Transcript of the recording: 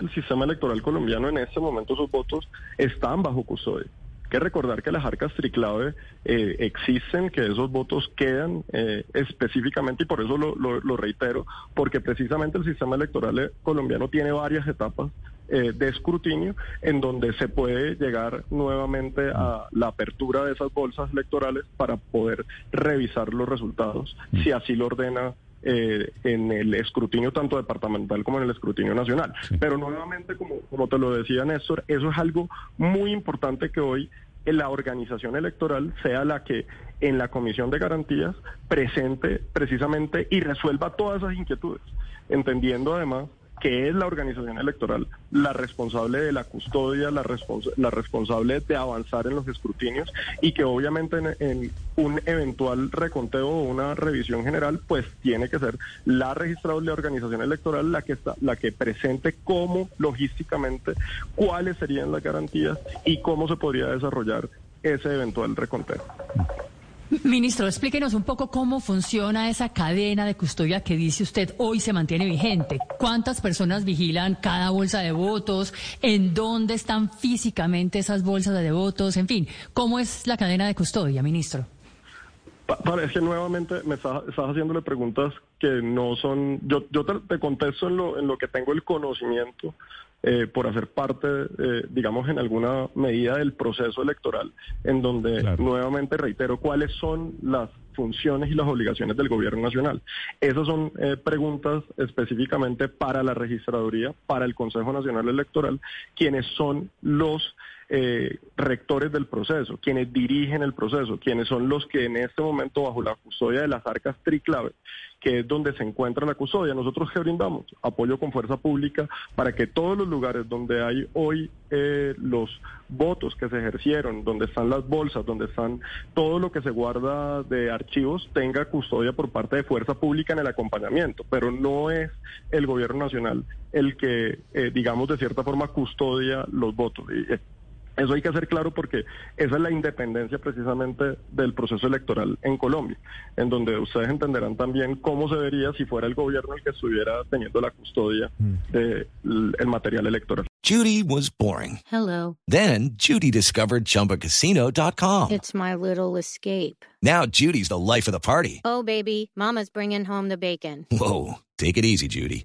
El sistema electoral colombiano en este momento sus votos están bajo custodia. Hay que recordar que las arcas triclave eh, existen, que esos votos quedan eh, específicamente, y por eso lo, lo, lo, reitero, porque precisamente el sistema electoral colombiano tiene varias etapas eh, de escrutinio en donde se puede llegar nuevamente a la apertura de esas bolsas electorales para poder revisar los resultados, si así lo ordena eh, en el escrutinio tanto departamental como en el escrutinio nacional. Sí. Pero nuevamente, como, como te lo decía Néstor, eso es algo muy importante que hoy la organización electoral sea la que en la Comisión de Garantías presente precisamente y resuelva todas esas inquietudes, entendiendo además que es la organización electoral la responsable de la custodia, la, respons la responsable de avanzar en los escrutinios y que obviamente en, un eventual reconteo o una revisión general, pues tiene que ser la registradora de organización electoral la que está, la que presente cómo logísticamente cuáles serían las garantías y cómo se podría desarrollar ese eventual reconteo. Ministro, explíquenos un poco cómo funciona esa cadena de custodia que dice usted hoy se mantiene vigente. ¿Cuántas personas vigilan cada bolsa de votos? ¿En dónde están físicamente esas bolsas de votos? En fin, ¿cómo es la cadena de custodia, ministro? Parece que nuevamente me estás, estás, haciéndole preguntas que no son. Yo, yo te, te, contesto en lo, en lo que tengo el conocimiento eh, por hacer parte, eh, digamos, en alguna medida del proceso electoral, en donde claro. nuevamente reitero cuáles son las funciones y las obligaciones del gobierno nacional. Esas son eh, preguntas específicamente para la registraduría, para el Consejo Nacional Electoral, quienes son los eh, rectores del proceso, quienes dirigen el proceso, quienes son los que en este momento bajo la custodia de las arcas triclave, que es donde se encuentra la custodia, nosotros que brindamos apoyo con fuerza pública para que todos los lugares donde hay hoy eh, los votos que se ejercieron, donde están las bolsas, donde están todo lo que se guarda de archivos, tenga custodia por parte de fuerza pública en el acompañamiento, pero no es el gobierno nacional el que, eh, digamos, de cierta forma custodia los votos. Y, eso hay que hacer claro porque esa es la independencia precisamente del proceso electoral en Colombia, en donde ustedes entenderán también cómo se vería si fuera el gobierno el que estuviera teniendo la custodia del de material electoral. Judy was boring. Hello. Then Judy discovered chumbacasino.com. It's my little escape. Now Judy's the life of the party. Oh, baby, mama's bringing home the bacon. Whoa, take it easy, Judy.